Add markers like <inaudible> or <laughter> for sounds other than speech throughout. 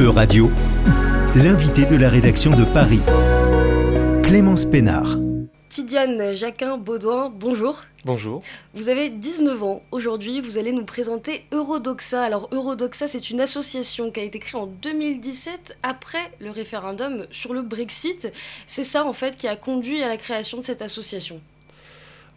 E-Radio, l'invité de la rédaction de Paris, Clémence Pénard. Tidiane Jacquin Baudouin, bonjour. Bonjour. Vous avez 19 ans. Aujourd'hui, vous allez nous présenter Eurodoxa. Alors, Eurodoxa, c'est une association qui a été créée en 2017 après le référendum sur le Brexit. C'est ça, en fait, qui a conduit à la création de cette association.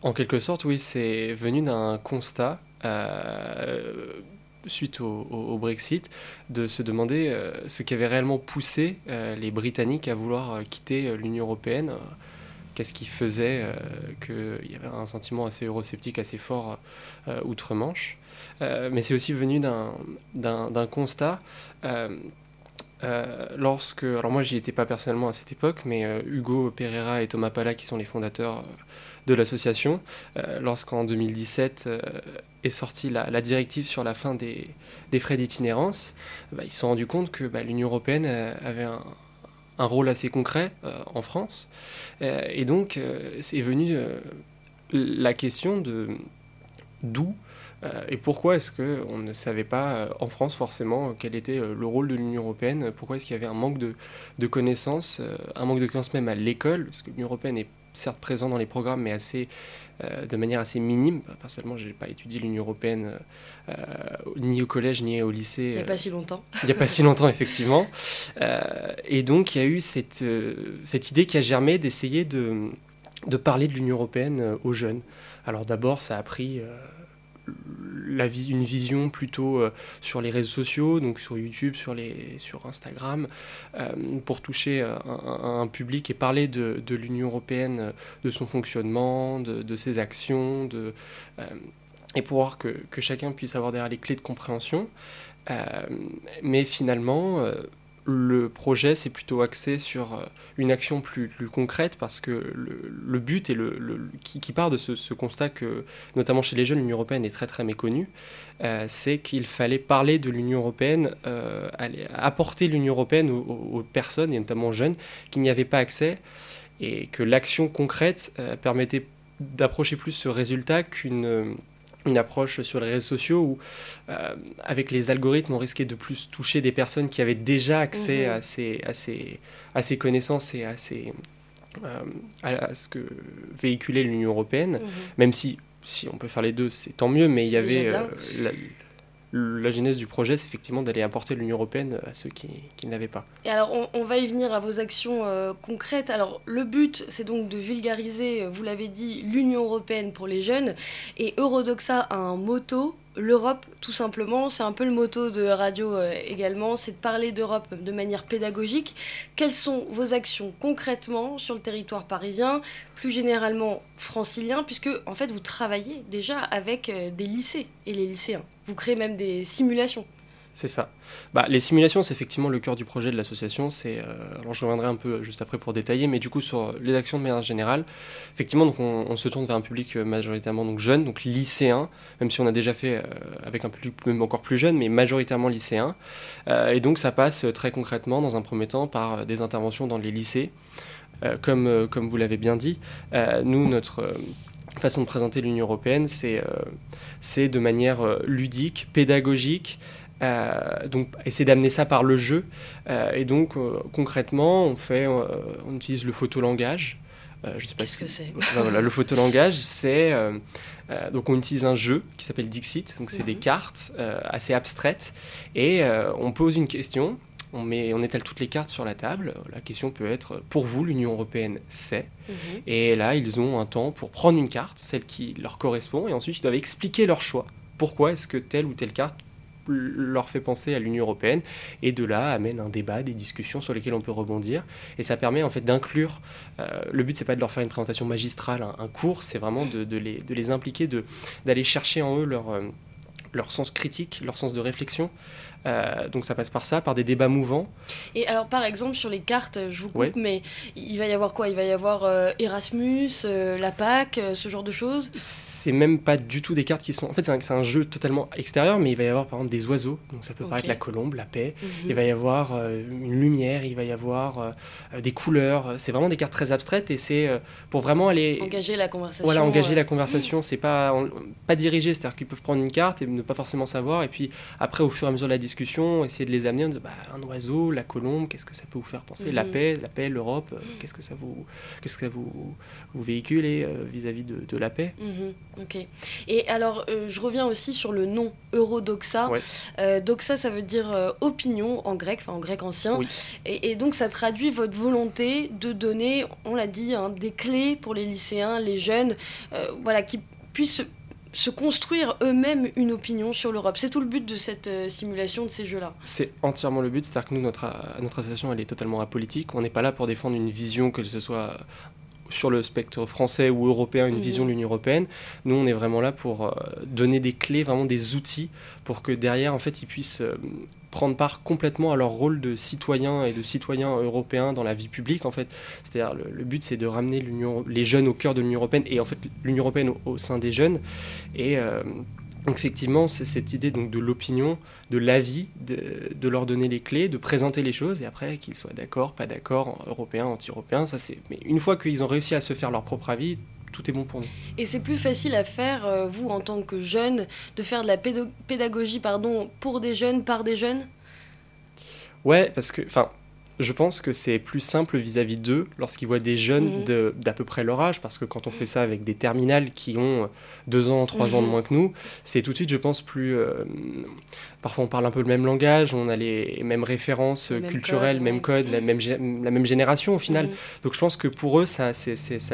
En quelque sorte, oui, c'est venu d'un constat. Euh, suite au, Brexit, de se demander euh, ce qui avait réellement poussé euh, les Britanniques à vouloir euh, quitter l'Union européenne. Qu'est-ce qui faisait qu'il y avait un sentiment assez eurosceptique, assez fort outre-Manche. mais c'est aussi venu d'un constat. Lorsque, alors moi j'y étais pas personnellement à cette époque, mais Hugo Pereira et Thomas Pala, qui sont les fondateurs de l'association, lorsqu'en 2017 est sortie la, directive sur la fin des, frais d'itinérance, bah, ils se sont rendus compte que bah, l'Union européenne euh, avait un, rôle assez concret euh, en France. Euh, et donc, c'est venu la question de d'où et pourquoi est-ce qu'on ne savait pas en France forcément quel était le rôle de l'Union européenne? Pourquoi est-ce qu'il y avait un manque de, de connaissances, un manque de connaissances même à l'école? Parce que l'Union européenne est certes présent dans les programmes, mais assez euh, de manière assez minime. Personnellement, je n'ai pas étudié l'Union européenne euh, ni au collège ni au lycée. Il n'y a pas si longtemps. Il n'y a pas si longtemps, effectivement. Euh, et donc, il y a eu cette, cette idée qui a germé d'essayer de, de parler de l'Union européenne aux jeunes. Alors d'abord, ça a pris une vision plutôt euh, sur les réseaux sociaux, donc sur YouTube, sur, Instagram, euh, pour toucher un, un, public et parler de, l'Union européenne, de son fonctionnement, de, ses actions, de, euh, et pour voir que, que, chacun puisse avoir derrière les clés de compréhension. mais finalement, le projet s'est plutôt axé sur euh, une action plus, concrète parce que le, but le, qui, part de ce, constat que, notamment chez les jeunes, l'Union européenne est très très méconnue, euh, c'est qu'il fallait parler de l'Union européenne, euh, apporter l'Union européenne aux, personnes, et notamment aux jeunes, qui n'y avaient pas accès, et que l'action concrète permettait d'approcher plus ce résultat qu'une une approche sur les réseaux sociaux où, euh, avec les algorithmes, on risquait de plus toucher des personnes qui avaient déjà accès mhm. à, ces, à, ces, à, ces, connaissances et à, ces, euh, à ce que véhiculait l'Union européenne, mhm. même si, si on peut faire les deux, c'est tant mieux, mais il y avait la genèse du projet, c'est effectivement d'aller apporter l'Union européenne à ceux qui, qui ne l'avaient pas. Et alors, on, va y venir à vos actions euh, concrètes. Alors, le but, c'est donc de vulgariser, euh, vous l'avez dit, l'Union européenne pour les jeunes. Et Eurodoxa a un motto l'Europe, tout simplement, c'est un peu le motto de radio euh, également, c'est de parler d'Europe de manière pédagogique. Quelles sont vos actions concrètement sur le territoire parisien, plus généralement francilien, puisque en fait vous travaillez déjà avec euh, des lycées et les lycéens. Vous créez même des simulations. C'est ça. Bah, les simulations, c'est effectivement le cœur du projet de l'association. Euh, alors je reviendrai un peu juste après pour détailler, mais du coup sur les actions de manière générale, effectivement, donc on, se tourne vers un public euh, majoritairement donc jeune, donc lycéen, même si on a déjà fait euh, avec un public même encore plus jeune, mais majoritairement lycéen. et donc ça passe très concrètement dans un premier temps par des interventions dans les lycées, comme comme vous l'avez bien dit. nous, notre façon de présenter l'Union européenne, c'est c'est de manière ludique, pédagogique, euh, donc essayer d'amener ça par le jeu. Euh, et donc euh, concrètement, on fait, on utilise le photolangage. je sais pas Qu'est-ce que c'est <laughs> voilà, Le photolangage, c'est donc on utilise un jeu qui s'appelle Dixit. Donc c'est des mhm. cartes assez abstraites et on pose une question. On, met, on étale toutes les cartes sur la table. La question peut être pour vous, l'Union européenne, c'est? Mhm. Et là, ils ont un temps pour prendre une carte, celle qui leur correspond, et ensuite ils doivent expliquer leur choix. Pourquoi est-ce que telle ou telle carte leur fait penser à l'Union européenne et de là amène un débat, des discussions sur lesquelles on peut rebondir et ça permet en fait d'inclure. Euh, le but c'est pas de leur faire une présentation magistrale, un, cours, c'est vraiment de, les, de, les, impliquer, d'aller chercher en eux leur, euh, leur sens critique, leur sens de réflexion, euh, donc ça passe par ça, par des débats mouvants. Et alors par exemple sur les cartes, je vous coupe, mais il va y avoir quoi? Il va y avoir euh, Erasmus, euh, la PAC, ce genre de choses? C'est même pas du tout des cartes qui sont... En fait c'est un, jeu totalement extérieur, mais il va y avoir par exemple des oiseaux, donc ça peut paraître la colombe, la paix, mhm. il va y avoir une lumière, il va y avoir des couleurs, c'est vraiment des cartes très abstraites et c'est pour vraiment aller... Engager la conversation. Voilà, engager la conversation, c'est pas, pas dirigé, c'est-à-dire qu'ils peuvent prendre une carte et ne pas forcément savoir, et puis après au fur et à mesure de la discussion, discussion, essayer de les amener, bah, un oiseau, la colombe, qu'est-ce que ça peut vous faire penser? La Mhm. paix, la paix, l'Europe, euh, qu'est-ce que ça vous, qu'est-ce que ça vous, vous véhicule et, euh, vis-à-vis de, de la paix? Mhm, ok. Et alors, euh, je reviens aussi sur le nom Eurodoxa. Ouais. Doxa, ça veut dire opinion en grec, enfin en grec ancien. Oui. Et, et donc, ça traduit votre volonté de donner, on l'a dit, hein, des clés pour les lycéens, les jeunes, voilà, qui puissent se, construire eux-mêmes une opinion sur l'Europe. C'est tout le but de cette euh, simulation, de ces jeux-là. C'est entièrement le but, c'est-à-dire que nous, notre, euh, notre association, elle est totalement apolitique. On n'est pas là pour défendre une vision, que ce soit sur le spectre français ou européen, une Mhm. vision de l'Union européenne. Nous, on est vraiment là pour euh, donner des clés, vraiment des outils, pour que derrière, en fait, ils puissent prendre part complètement à leur rôle de citoyens et de citoyens européens dans la vie publique, en fait. C'est-à-dire, le, but, c'est de ramener les jeunes au cœur de l'Union européenne et, en fait, l'Union européenne au, sein des jeunes. Et... euh, effectivement, c'est cette idée donc de l'opinion, de l'avis, de, de leur donner les clés, de présenter les choses, et après qu'ils soient d'accord, pas d'accord, européens, anti-européens, ça c'est. Mais une fois qu'ils ont réussi à se faire leur propre avis, tout est bon pour nous. Et c'est plus facile à faire, euh, vous, en tant que jeune, de faire de la pédagogie pardon, pour des jeunes, par des jeunes? Ouais, parce que, enfin, je pense que c'est plus simple vis-à-vis d'eux lorsqu'ils voient des jeunes Mhm. de- d'à peu près leur âge, parce que quand on fait ça avec des terminales qui ont deux ans, trois ans de Mhm. moins que nous, c'est tout de suite, je pense, plus. euh, parfois, on parle un peu le même langage, on a les mêmes références culturelles, la même, gé- la même génération au final. Mhm. Donc je pense que pour eux, ça,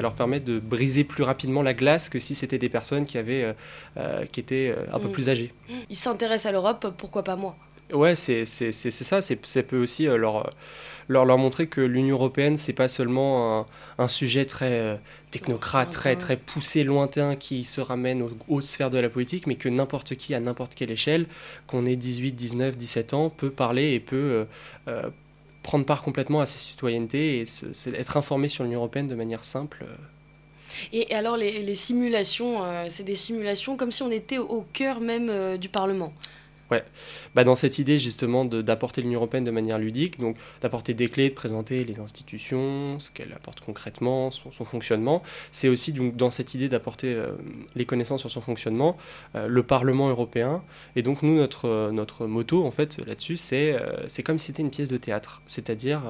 leur permet de briser plus rapidement la glace que si c'était des personnes qui, avaient, euh, euh, qui étaient un peu Mhm. plus âgées. Ils s'intéressent à l'Europe, pourquoi pas moi? Ouais, c'est c'est- c'est- c'est ça. c'est- Ça peut aussi euh, leur, leur, leur montrer que l'Union européenne, c'est pas seulement un, un sujet très euh, technocrate, très, très poussé, lointain, qui se ramène aux hautes sphères de la politique, mais que n'importe qui, à n'importe quelle échelle, qu'on ait 18, 19, 17 ans, peut parler et peut euh, euh, prendre part complètement à ses citoyennetés et se- être informé sur l'Union européenne de manière simple. euh. Et alors les, les simulations, euh, c'est des simulations comme si on était au, au cœur même euh, du Parlement. Bah, dans cette idée justement d'apporter l'Union européenne de manière ludique, donc d'apporter des clés, de présenter les institutions, ce qu'elle apporte concrètement, son, son fonctionnement, c'est aussi donc, dans cette idée d'apporter euh, les connaissances sur son fonctionnement, euh, le Parlement européen. Et donc nous, notre, euh, notre motto en fait là-dessus, c'est euh, c'est comme si c'était une pièce de théâtre, c'est-à-dire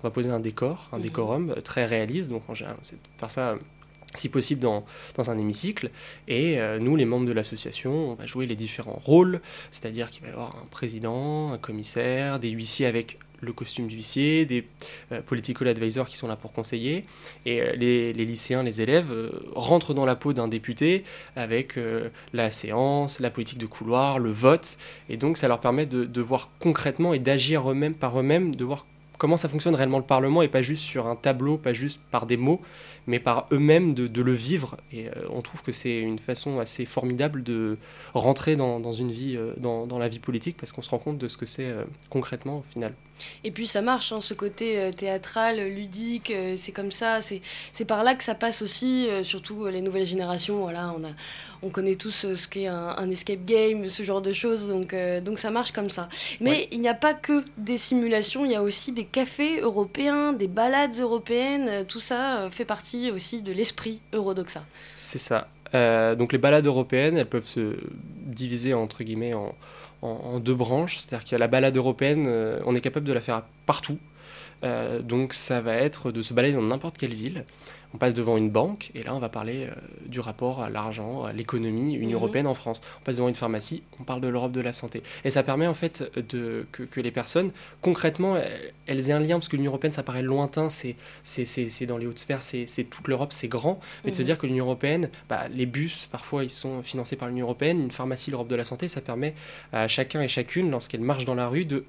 on va poser un décor, un Mhm. décorum très réaliste, donc en général, c'est faire ça. Si possible dans, dans un hémicycle. Et euh, nous, les membres de l'association, on va jouer les différents rôles, c'est-à-dire qu'il va y avoir un président, un commissaire, des huissiers avec le costume d'huissier, des euh, political advisors qui sont là pour conseiller. Et euh, les, les lycéens, les élèves rentrent dans la peau d'un député avec la séance, la politique de couloir, le vote. Et donc ça leur permet de, de voir concrètement et d'agir eux-mêmes par eux-mêmes, de voir comment ça fonctionne réellement le Parlement et pas juste sur un tableau, pas juste par des mots, mais par eux-mêmes de, le vivre. Et euh, on trouve que c'est une façon assez formidable de rentrer euh, dans la vie politique, parce qu'on se rend compte de ce que c'est euh, concrètement au final. Et puis ça marche, hein, ce côté euh, théâtral, ludique, euh, c'est comme ça, c'est par là que ça passe aussi, euh, surtout les nouvelles générations. Voilà, on, a, on connaît tous ce qu'est un, un escape game, ce genre de choses, donc, euh, donc ça marche comme ça. Mais Ouais. il n'y a pas que des simulations, il y a aussi des cafés européens, des balades européennes, tout ça fait partie aussi de l'esprit eurodoxa. C'est ça. Euh, donc les balades européennes, elles peuvent se diviser entre guillemets en, en- deux branches. C'est-à-dire qu'il la balade européenne, euh, on est capable de la faire partout. Euh, donc ça va être de se balader dans n'importe quelle ville. On passe devant une banque et là on va parler euh, du rapport à l'argent, à l'économie, Union Mhm. européenne en France. On passe devant une pharmacie, on parle de l'Europe de la santé. Et ça permet en fait de, que, que les personnes, concrètement, elles, aient un lien, parce que l'Union européenne ça paraît lointain, c'est dans les hautes sphères, c'est c'est toute l'Europe, c'est grand. Mais de se Mhm. dire que l'Union européenne, bah, les bus, parfois, ils sont financés par l'Union européenne. Une pharmacie, l'Europe de la santé, ça permet à chacun et chacune, lorsqu'elle marche dans la rue, de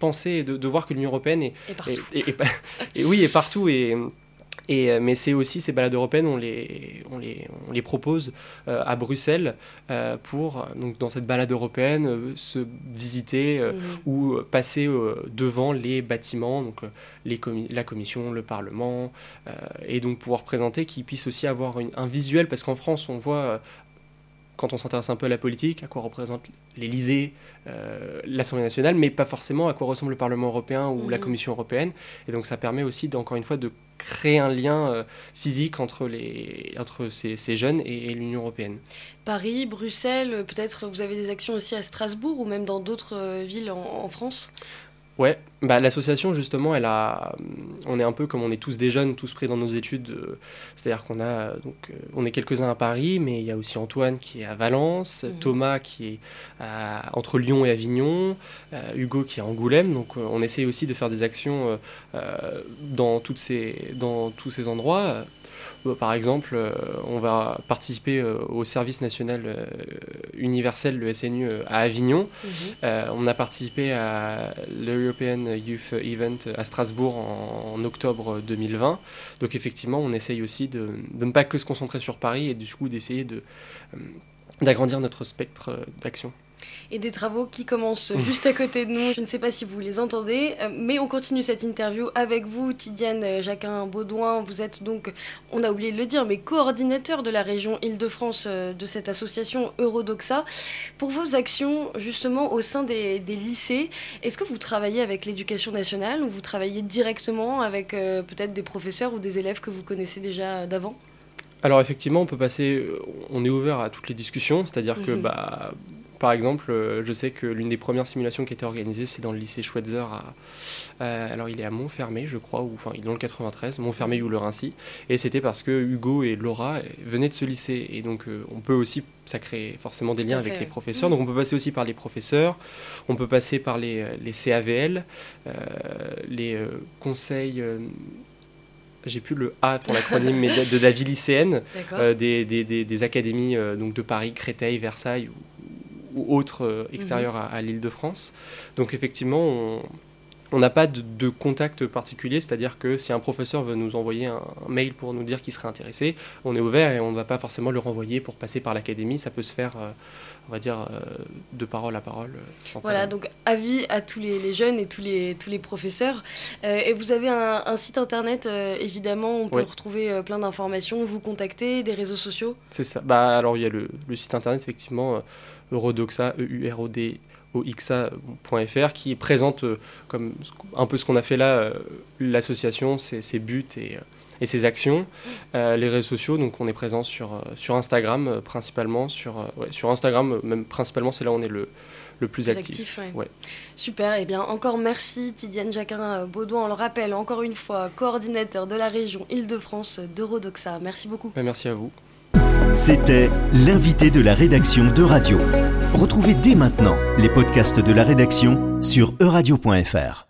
penser et de, de voir que l'Union européenne est, Et partout. <laughs> et, oui, et partout. Et, et, euh, mais c'est aussi ces balades européennes, on les, on les, on les propose euh, à Bruxelles euh, pour, donc, dans cette balade européenne, euh, se visiter Mhm. ou passer devant les bâtiments, donc les commi- la commission, le parlement, et donc pouvoir présenter, qu'ils puissent aussi avoir une- un visuel, parce qu'en France, on voit, quand on s'intéresse un peu à la politique, à quoi représente l'Élysée, l'Assemblée nationale, mais pas forcément à quoi ressemble le Parlement européen ou la mhm. Commission européenne. Et donc ça permet aussi, encore une fois, de créer un lien physique entre, les, entre ces, jeunes et, l'Union européenne. Paris, Bruxelles, peut-être vous avez des actions aussi à Strasbourg ou même dans d'autres villes en France? Ouais, bah, l'association justement, elle a, on est un peu comme on est tous des jeunes, tous pris dans nos études. Euh, c'est-à-dire qu'on a, donc, euh, on est quelques-uns à Paris, mais il y a aussi Antoine qui est à Valence, mhm. Thomas qui est entre Lyon et Avignon, euh, Hugo qui est à Angoulême. Donc, on essaye aussi de faire des actions dans toutes ces, dans tous ces endroits. Bah, par exemple, on va participer au service national universel, le SNU, à Avignon. Mhm. on a participé à l'European Youth Event à Strasbourg en, octobre 2020. Donc effectivement, on essaye aussi de, ne pas que se concentrer sur Paris et du coup d'essayer de, euh, d'agrandir notre spectre d'action et des travaux qui commencent juste à côté de nous. Je ne sais pas si vous les entendez, euh, mais on continue cette interview avec vous, Tidiane euh, Jacquin-Baudouin. Vous êtes donc, on a oublié de le dire, mais coordinateur de la région Île-de-France euh, de cette association Eurodoxa. Pour vos actions, justement, au sein des, lycées, est-ce que vous travaillez avec l'éducation nationale ou vous travaillez directement avec peut-être des professeurs ou des élèves que vous connaissez déjà d'avant? Alors effectivement, on peut passer, on est ouvert à toutes les discussions, c'est-à-dire que mhm. bah, par exemple, euh, je sais que l'une des premières simulations qui a été organisée, c'est dans le lycée Schweitzer. À, euh, alors, il est à Montfermé, je crois, ou enfin, il est dans le 93, Montfermé ou le Rincy. Et c'était parce que Hugo et Laura venaient de ce lycée. Et donc, euh, on peut aussi, ça crée forcément des liens avec les professeurs. Donc, on peut passer aussi par les professeurs, on peut passer par les, les CAVL, les conseils j'ai plus le A pour l'acronyme, mais de, de, la vie lycéenne, <laughs> des, des, des, académies donc de Paris, Créteil, Versailles, ou autres euh, extérieurs mhm. à, l'île de France. Donc effectivement, on, n'a pas de, contact particulier, c'est-à-dire que si un professeur veut nous envoyer un, mail pour nous dire qu'il serait intéressé, on est ouvert et on ne va pas forcément le renvoyer pour passer par l'académie. Ça peut se faire, euh, on va dire, euh, de parole à parole. voilà, donc avis à tous les, jeunes et tous les, tous les professeurs. et vous avez un, site internet, évidemment, on peut retrouver plein d'informations, vous contacter, des réseaux sociaux? C'est ça. Bah, alors il y a le, le site internet, effectivement Eurodoxa, e u r o d o x qui présente euh, comme un peu ce qu'on a fait là, euh, l'association, ses, buts et, euh, et ses actions. les réseaux sociaux, donc on est présent sur, sur Instagram principalement, sur, sur Instagram, même principalement c'est là où on est le, le plus, actif. ouais. Super, et eh bien encore merci Tidiane Jacquin Baudouin, on le rappelle encore une fois, coordinateur de la région Île-de-France d'Eurodoxa. Merci beaucoup. Merci à vous. C'était l'invité de la rédaction de Radio. Retrouvez dès maintenant les podcasts de la rédaction sur euradio.fr.